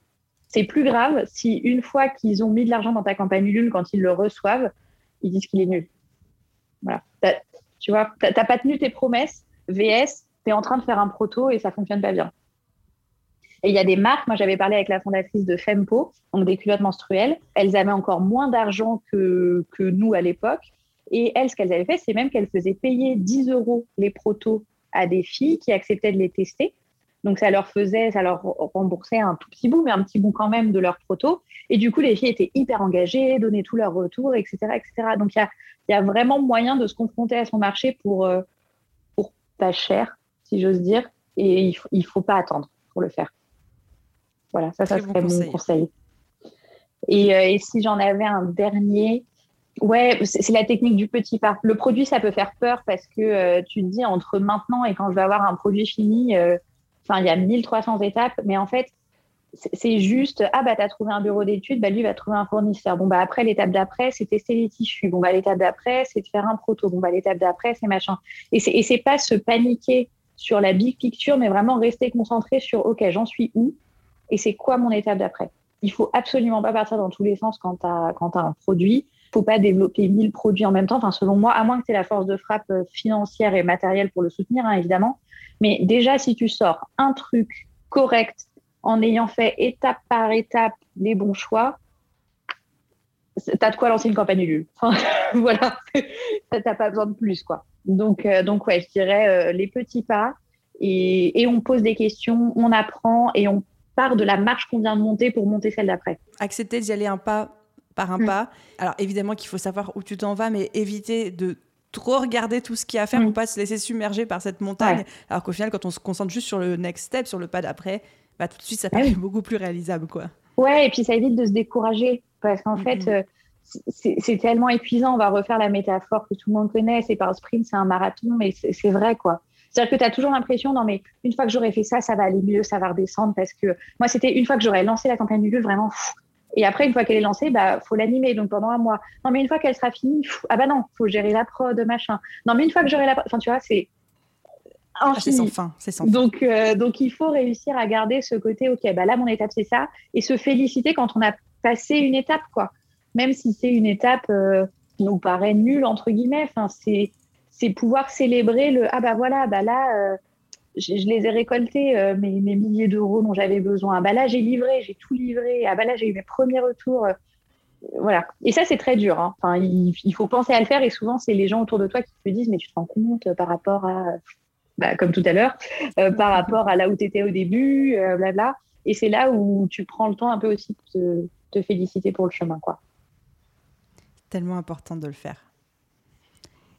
C'est plus grave si une fois qu'ils ont mis de l'argent dans ta campagne nulle, quand ils le reçoivent, ils disent qu'il est nul. Voilà. Tu vois, t'as pas tenu tes promesses. VS, tu es en train de faire un proto et ça fonctionne pas bien. Et il y a des marques, moi j'avais parlé avec la fondatrice de Fempo, donc des culottes menstruelles. Elles avaient encore moins d'argent que, que nous à l'époque. Et elles, ce qu'elles avaient fait, c'est même qu'elles faisaient payer 10 euros les protos à des filles qui acceptaient de les tester. Donc ça leur faisait, ça leur remboursait un tout petit bout, mais un petit bout quand même de leur proto. Et du coup, les filles étaient hyper engagées, donnaient tout leur retour, etc. etc. Donc il y a, y a, vraiment moyen de se confronter à son marché pour, euh, pas cher, si j'ose dire, et il ne faut pas attendre pour le faire. Voilà, ça, ça serait mon conseil. Et, euh, et si j'en avais un dernier, ouais, c'est la technique du petit pas. Le produit, ça peut faire peur parce que euh, tu te dis entre maintenant et quand je vais avoir un produit fini, euh, enfin, il y a 1300 étapes, mais en fait, c'est juste, ah bah, tu as trouvé un bureau d'études, bah, lui va trouver un fournisseur. Bon, bah, après, l'étape d'après, c'est tester les tissus. Bon, bah, l'étape d'après, c'est de faire un proto. Bon, bah, l'étape d'après, c'est machin. Et c'est pas se paniquer sur la big picture, mais vraiment rester concentré sur, OK, j'en suis où? Et c'est quoi mon étape d'après? Il faut absolument pas partir dans tous les sens quand tu as, as un produit. Il faut pas développer 1000 produits en même temps. Enfin, selon moi, à moins que tu aies la force de frappe euh, financière et matérielle pour le soutenir, hein, évidemment. Mais déjà, si tu sors un truc correct en ayant fait étape par étape les bons choix, tu as de quoi lancer une campagne Ulule. voilà, tu n'as pas besoin de plus. quoi. Donc, euh, donc ouais, je dirais euh, les petits pas et, et, on pose des questions, on apprend et on part de la marche qu'on vient de monter pour monter celle d'après. Accepter d'y aller un pas par un mm. pas. Alors évidemment qu'il faut savoir où tu t'en vas, mais éviter de trop regarder tout ce qu'il y a à faire pour mm. pas se laisser submerger par cette montagne. Alors qu'au final, quand on se concentre juste sur le next step, sur le pas d'après, bah, tout de suite, ça ah paraît beaucoup plus réalisable. Quoi. Ouais, et puis ça évite de se décourager. Parce qu'en fait, euh, c'est tellement épuisant. On va refaire la métaphore que tout le monde connaît. C'est pas un sprint, c'est un marathon, mais c'est vrai, quoi. C'est-à-dire que tu as toujours l'impression, non, mais une fois que j'aurai fait ça, ça va aller mieux, ça va redescendre. Parce que moi, c'était une fois que j'aurais lancé la campagne du lieu, vraiment, et après, une fois qu'elle est lancée, bah, faut l'animer, donc pendant un mois. Non, mais une fois qu'elle sera finie, ah bah non, faut gérer la prod, machin. Non, mais une fois que j'aurai la prod, enfin, tu vois, c'est ah, c'est sans fin, c'est sans donc, euh, donc, il faut réussir à garder ce côté, ok, bah là, mon étape, c'est ça, et se féliciter quand on a passé une étape, quoi. Même si c'est une étape euh, qui nous paraît nulle, entre guillemets, enfin, c'est, c'est pouvoir célébrer le, ah bah voilà, bah là, euh, je, les ai récoltés, euh, mes, milliers d'euros dont j'avais besoin. Bah là, j'ai livré, j'ai tout livré. Ah bah là, j'ai eu mes premiers retours. Euh, voilà. Et ça, c'est très dur. Hein. Il, faut penser à le faire. Et souvent, c'est les gens autour de toi qui te disent, mais tu te rends compte par rapport à, bah, comme tout à l'heure, par rapport à là où tu étais au début, blabla. Et c'est là où tu prends le temps un peu aussi de te, féliciter pour le chemin, quoi. Tellement important de le faire.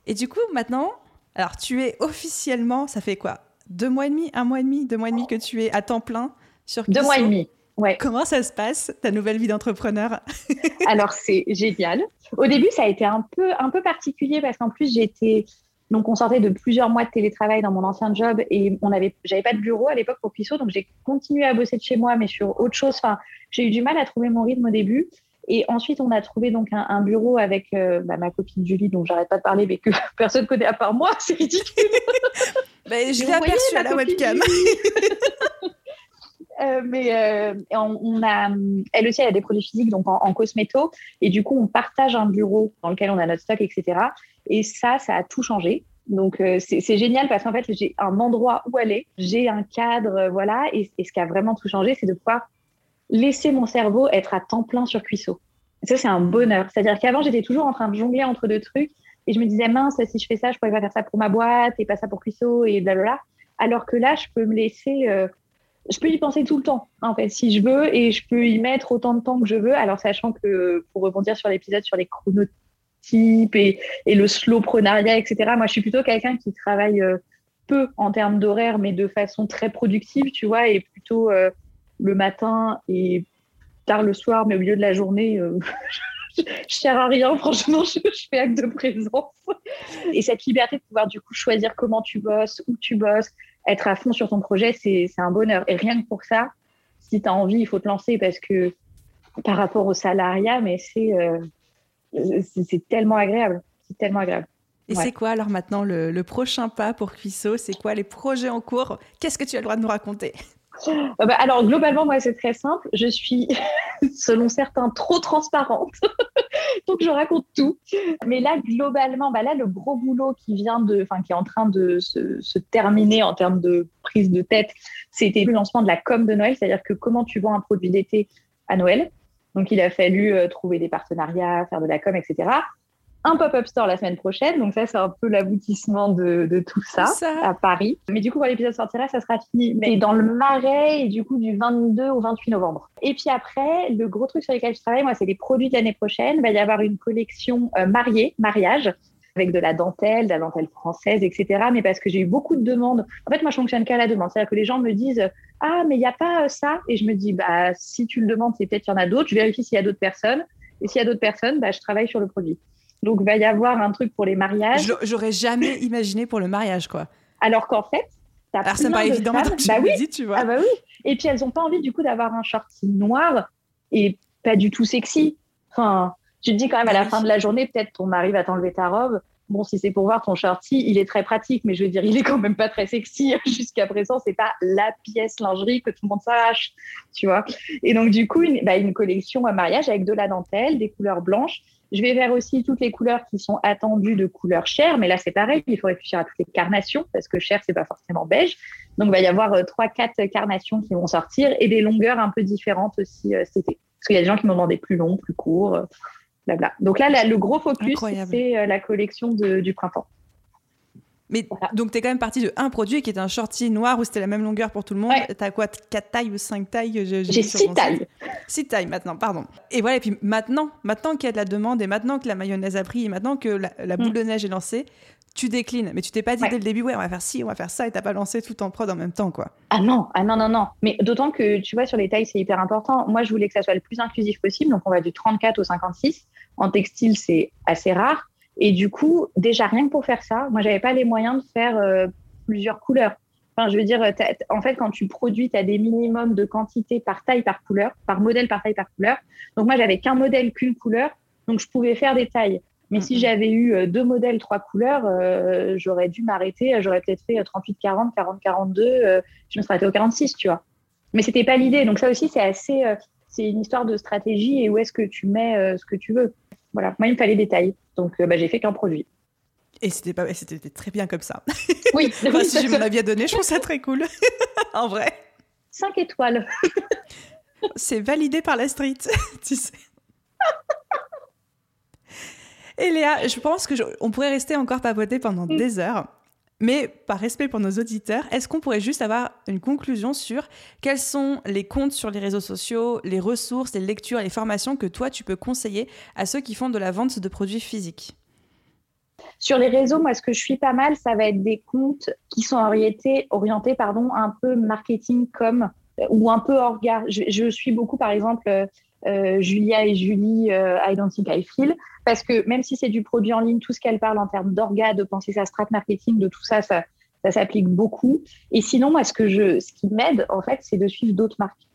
Et du coup, maintenant, alors tu es officiellement, ça fait quoi? Deux mois et demi, un mois et demi, deux mois et demi que tu es à temps plein sur Deux mois et demi. Ouais. Comment ça se passe, ta nouvelle vie d'entrepreneur? Alors, c'est génial. Au début, ça a été un peu, un peu particulier parce qu'en plus, j'étais. Donc, on sortait de plusieurs mois de télétravail dans mon ancien job et on avait, j'avais pas de bureau à l'époque pour Cuissot, donc j'ai continué à bosser de chez moi, mais sur autre chose. Enfin, j'ai eu du mal à trouver mon rythme au début. Et ensuite, on a trouvé donc un, bureau avec euh, bah, ma copine Julie, dont j'arrête pas de parler, mais que personne connaît à part moi. C'est ridicule. bah, je l'ai aperçu à la webcam. Euh, mais euh, on, a, elle aussi, elle a des produits physiques, donc en, en, cosméto. Et du coup, on partage un bureau dans lequel on a notre stock, etc. Et ça, ça a tout changé. Donc, c'est génial parce qu'en fait, j'ai un endroit où aller, j'ai un cadre, voilà. Et, et, ce qui a vraiment tout changé, c'est de pouvoir laisser mon cerveau être à temps plein sur Cuisseau. Ça, c'est un bonheur. C'est-à-dire qu'avant, j'étais toujours en train de jongler entre deux trucs et je me disais, mince, si je fais ça, je pourrais pas faire ça pour ma boîte et pas ça pour Cuisseau et blablabla. Alors que là, je peux me laisser, euh, je peux y penser tout le temps, en fait, si je veux, et je peux y mettre autant de temps que je veux. Alors, sachant que pour rebondir sur l'épisode sur les chronotypes et, et le slowprenariat, etc., moi, je suis plutôt quelqu'un qui travaille euh, peu en termes d'horaire, mais de façon très productive, tu vois, et plutôt. Euh, le matin et tard le soir, mais au milieu de la journée, euh, je ne sers à rien. Franchement, je, fais acte de présence. Et cette liberté de pouvoir du coup choisir comment tu bosses, où tu bosses, être à fond sur ton projet, c'est un bonheur. Et rien que pour ça, si tu as envie, il faut te lancer parce que par rapport au salariat, mais c'est euh, c'est tellement agréable. C'est tellement agréable. Et c'est quoi alors maintenant le, le prochain pas pour Cuisseau? C'est quoi les projets en cours? Qu'est-ce que tu as le droit de nous raconter? Bah, alors, globalement, moi, c'est très simple. Je suis, selon certains, trop transparente. Donc, je raconte tout. Mais là, globalement, bah, là, le gros boulot qui vient de, enfin, qui est en train de se, terminer en termes de prise de tête, c'était le lancement de la com de Noël, c'est-à-dire que comment tu vends un produit d'été à Noël? Donc, il a fallu euh, trouver des partenariats, faire de la com, etc un pop-up store la semaine prochaine. Donc ça, c'est un peu l'aboutissement de, tout ça, à Paris. Mais du coup, quand l'épisode sortira, ça sera fini. Mais dans le marais et du coup du 22 au 28 novembre. Et puis après, le gros truc sur lequel je travaille, moi, c'est les produits de l'année prochaine. Il va y avoir une collection euh, mariée, mariage. avec de la dentelle, de la dentelle française, etc. Mais parce que j'ai eu beaucoup de demandes. En fait, moi, je fonctionne qu'à la demande. C'est-à-dire que les gens me disent Ah, mais il n'y a pas ça? Et je me dis Bah, si tu le demandes, c'est peut-être qu'il y en a d'autres. Je vérifie s'il y a d'autres personnes. Et s'il y a d'autres personnes, bah, je travaille sur le produit. Donc, il va y avoir un truc pour les mariages. J'aurais jamais imaginé pour le mariage, quoi. Alors qu'en fait, alors, ça me paraît évident bah oui. tu vois. Ah bah oui. Et puis, elles n'ont pas envie, du coup, d'avoir un shorty noir et pas du tout sexy. Enfin, tu te dis quand même à la fin de la journée, peut-être ton mari va t'enlever ta robe. Bon, si c'est pour voir ton shorty, il est très pratique, mais je veux dire, il est quand même pas très sexy. Jusqu'à présent, c'est pas la pièce lingerie que tout le monde s'arrache, tu vois. Et donc, du coup, une, bah, une collection à mariage avec de la dentelle, des couleurs blanches. Je vais vers aussi toutes les couleurs qui sont attendues de couleur chair, mais là, c'est pareil, il faut réfléchir à toutes les carnations, parce que chair, c'est pas forcément beige. Donc, il va y avoir euh, trois, quatre carnations qui vont sortir et des longueurs un peu différentes aussi euh, cet été. Parce qu'il y a des gens qui m'ont demandé plus long, plus court. Donc là, le gros focus, c'est euh, la collection du printemps. Mais donc, tu es quand même parti de un produit qui est un shorty noir où c'était la même longueur pour tout le monde. Ouais. Tu as quoi 4 tailles ou 5 tailles? J'ai 6 tailles. 6 tailles maintenant, pardon. Et voilà, et puis maintenant, maintenant qu'il y a de la demande et maintenant que la mayonnaise a pris et maintenant que la, boule mm. de neige est lancée, tu déclines. Mais tu t'es pas dit dès le début, ouais, on va faire ci, on va faire ça et t'as pas lancé tout en prod en même temps, quoi. Ah non, ah non, non, non. Mais d'autant que, tu vois, sur les tailles, c'est hyper important. Moi, je voulais que ça soit le plus inclusif possible. Donc, on va du 34 au 56. En textile, c'est assez rare. Et du coup, déjà, rien que pour faire ça, moi, j'avais pas les moyens de faire euh, plusieurs couleurs. Enfin, je veux dire, en fait, quand tu produis, tu as des minimums de quantité par taille, par couleur, par modèle, par taille, par couleur. Donc, moi, j'avais qu'un modèle, qu'une couleur. Donc, je pouvais faire des tailles. Mais si j'avais eu euh, deux modèles, trois couleurs, euh, j'aurais dû m'arrêter. J'aurais peut-être fait 38-40, 40-42. je me serais arrêtée au 46, tu vois. Mais c'était pas l'idée. Donc, ça aussi, c'est assez. c'est une histoire de stratégie et où est-ce que tu mets ce que tu veux. Voilà, moi, il me fallait des tailles. Donc, euh, bah, j'ai fait qu'un produit. Et c'était pas, c'était très bien comme ça. Oui. si j'ai mon avis à donner, je trouve ça très cool. en vrai. Cinq étoiles. C'est validé par la street, tu sais. Et Léa, je pense que on pourrait rester encore papoter pendant mm. des heures. Mais par respect pour nos auditeurs, est-ce qu'on pourrait juste avoir une conclusion sur quels sont les comptes sur les réseaux sociaux, les ressources, les lectures, les formations que toi tu peux conseiller à ceux qui font de la vente de produits physiques? Sur les réseaux, moi, ce que je suis pas mal, ça va être des comptes qui sont orientés, orientés pardon, un peu marketing comme ou un peu orga. Je, suis beaucoup, par exemple, euh, Julia et Julie euh, Identify Feel, parce que même si c'est du produit en ligne, tout ce qu'elle parle en termes d'orga, de penser sa strat marketing, de tout ça, ça, ça s'applique beaucoup. Et sinon, moi, ce, que je, ce qui m'aide, en fait, c'est de suivre d'autres marques.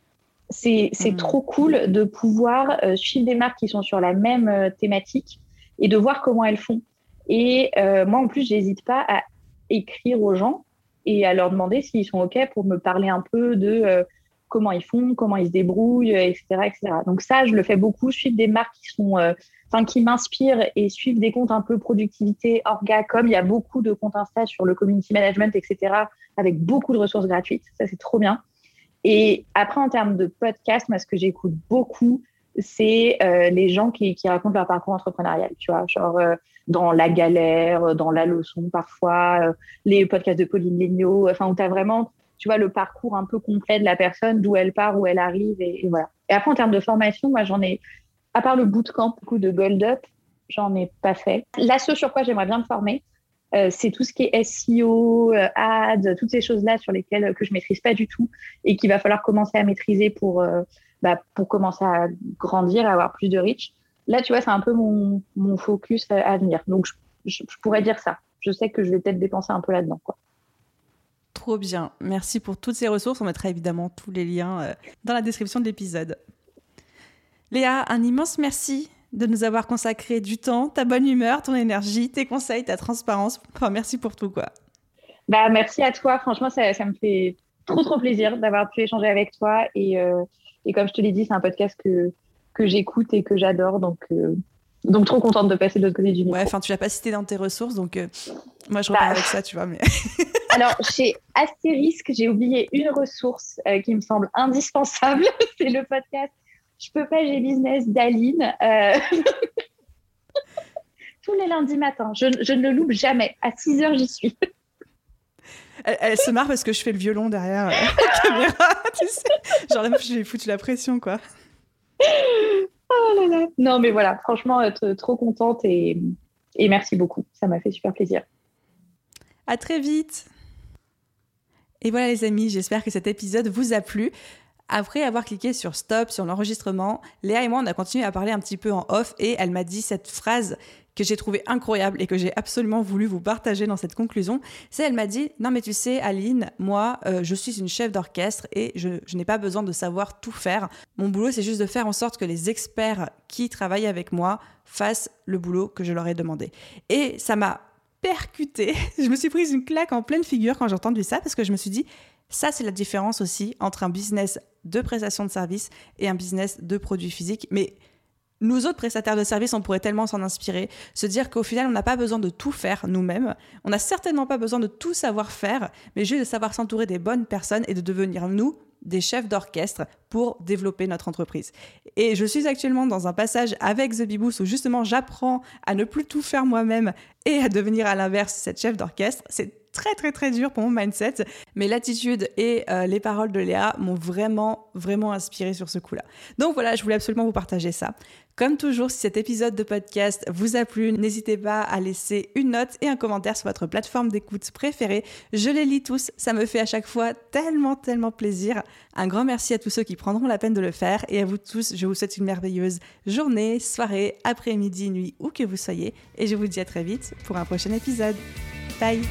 C'est mmh. trop cool de pouvoir euh, suivre des marques qui sont sur la même euh, thématique et de voir comment elles font. Et euh, moi, en plus, j'hésite pas à écrire aux gens et à leur demander s'ils sont OK pour me parler un peu de comment ils font, comment ils se débrouillent, etc., etc. Donc ça, je le fais beaucoup, suivre des marques qui sont, euh, enfin, m'inspirent et suivre des comptes un peu productivité, orga, comme il y a beaucoup de comptes Insta sur le community management, etc., avec beaucoup de ressources gratuites. Ça, c'est trop bien. Et après, en termes de podcast, moi, ce que j'écoute beaucoup, c'est euh, les gens qui, racontent leur parcours entrepreneurial, tu vois, genre euh, dans la galère, dans la leçon parfois, les podcasts de Pauline Legnaud, enfin, où tu as vraiment tu vois, le parcours un peu complet de la personne, d'où elle part, où elle arrive, et, voilà. Et après, en termes de formation, moi, j'en ai, à part le bootcamp coup de Gold Up, j'en ai pas fait. Là, ce sur quoi j'aimerais bien me former, euh, c'est tout ce qui est SEO, euh, ads, toutes ces choses-là sur lesquelles que je maîtrise pas du tout et qu'il va falloir commencer à maîtriser pour, euh, bah, pour commencer à grandir, à avoir plus de reach. Là, tu vois, c'est un peu mon, mon focus à venir. Donc, je, je, pourrais dire ça. Je sais que je vais peut-être dépenser un peu là-dedans, quoi. Bien. Merci pour toutes ces ressources. On mettra évidemment tous les liens euh, dans la description de l'épisode. Léa, un immense merci de nous avoir consacré du temps, ta bonne humeur, ton énergie, tes conseils, ta transparence. Enfin, merci pour tout, quoi. Bah, merci à toi. Franchement, ça, me fait trop, trop plaisir d'avoir pu échanger avec toi. Et, euh, et comme je te l'ai dit, c'est un podcast que, que j'écoute et que j'adore. Donc, euh, donc, trop contente de passer de l'autre côté du micro. Ouais, enfin, tu l'as pas cité dans tes ressources. Donc, moi, je repars bah, avec ça, tu vois. Mais... Alors, chez Astérisque, j'ai oublié une ressource euh, qui me semble indispensable. C'est le podcast Je peux pas, j'ai business d'Aline. Euh, tous les lundis matins. Je, ne le loupe jamais. À 6 heures, j'y suis. Elle, se marre parce que je fais le violon derrière euh, la caméra. Tu sais Genre, là, j'ai foutu la pression, quoi. Non, mais voilà, franchement, trop contente et et merci beaucoup, ça m'a fait super plaisir. À très vite. Et voilà les amis, j'espère que cet épisode vous a plu. Après avoir cliqué sur stop sur l'enregistrement, Léa et moi on a continué à parler un petit peu en off et elle m'a dit cette phrase que j'ai trouvée incroyable et que j'ai absolument voulu vous partager dans cette conclusion. C'est elle m'a dit non mais tu sais Aline, moi euh, je suis une chef d'orchestre et je, je n'ai pas besoin de savoir tout faire. Mon boulot c'est juste de faire en sorte que les experts qui travaillent avec moi fassent le boulot que je leur ai demandé. Et ça m'a percuté. Je me suis prise une claque en pleine figure quand j'ai entendu ça parce que je me suis dit ça, c'est la différence aussi entre un business de prestation de services et un business de produits physiques. Mais nous autres prestataires de services, on pourrait tellement s'en inspirer, se dire qu'au final, on n'a pas besoin de tout faire nous-mêmes. On n'a certainement pas besoin de tout savoir faire, mais juste de savoir s'entourer des bonnes personnes et de devenir nous des chefs d'orchestre pour développer notre entreprise. Et je suis actuellement dans un passage avec The Beboost où justement j'apprends à ne plus tout faire moi-même et à devenir à l'inverse cette chef d'orchestre. C'est très très très dur pour mon mindset, mais l'attitude et euh, les paroles de Léa m'ont vraiment vraiment inspiré sur ce coup-là. Donc voilà, je voulais absolument vous partager ça. Comme toujours, si cet épisode de podcast vous a plu, n'hésitez pas à laisser une note et un commentaire sur votre plateforme d'écoute préférée. Je les lis tous, ça me fait à chaque fois tellement tellement plaisir. Un grand merci à tous ceux qui prendront la peine de le faire et à vous tous, je vous souhaite une merveilleuse journée, soirée, après-midi, nuit, où que vous soyez et je vous dis à très vite pour un prochain épisode. Bye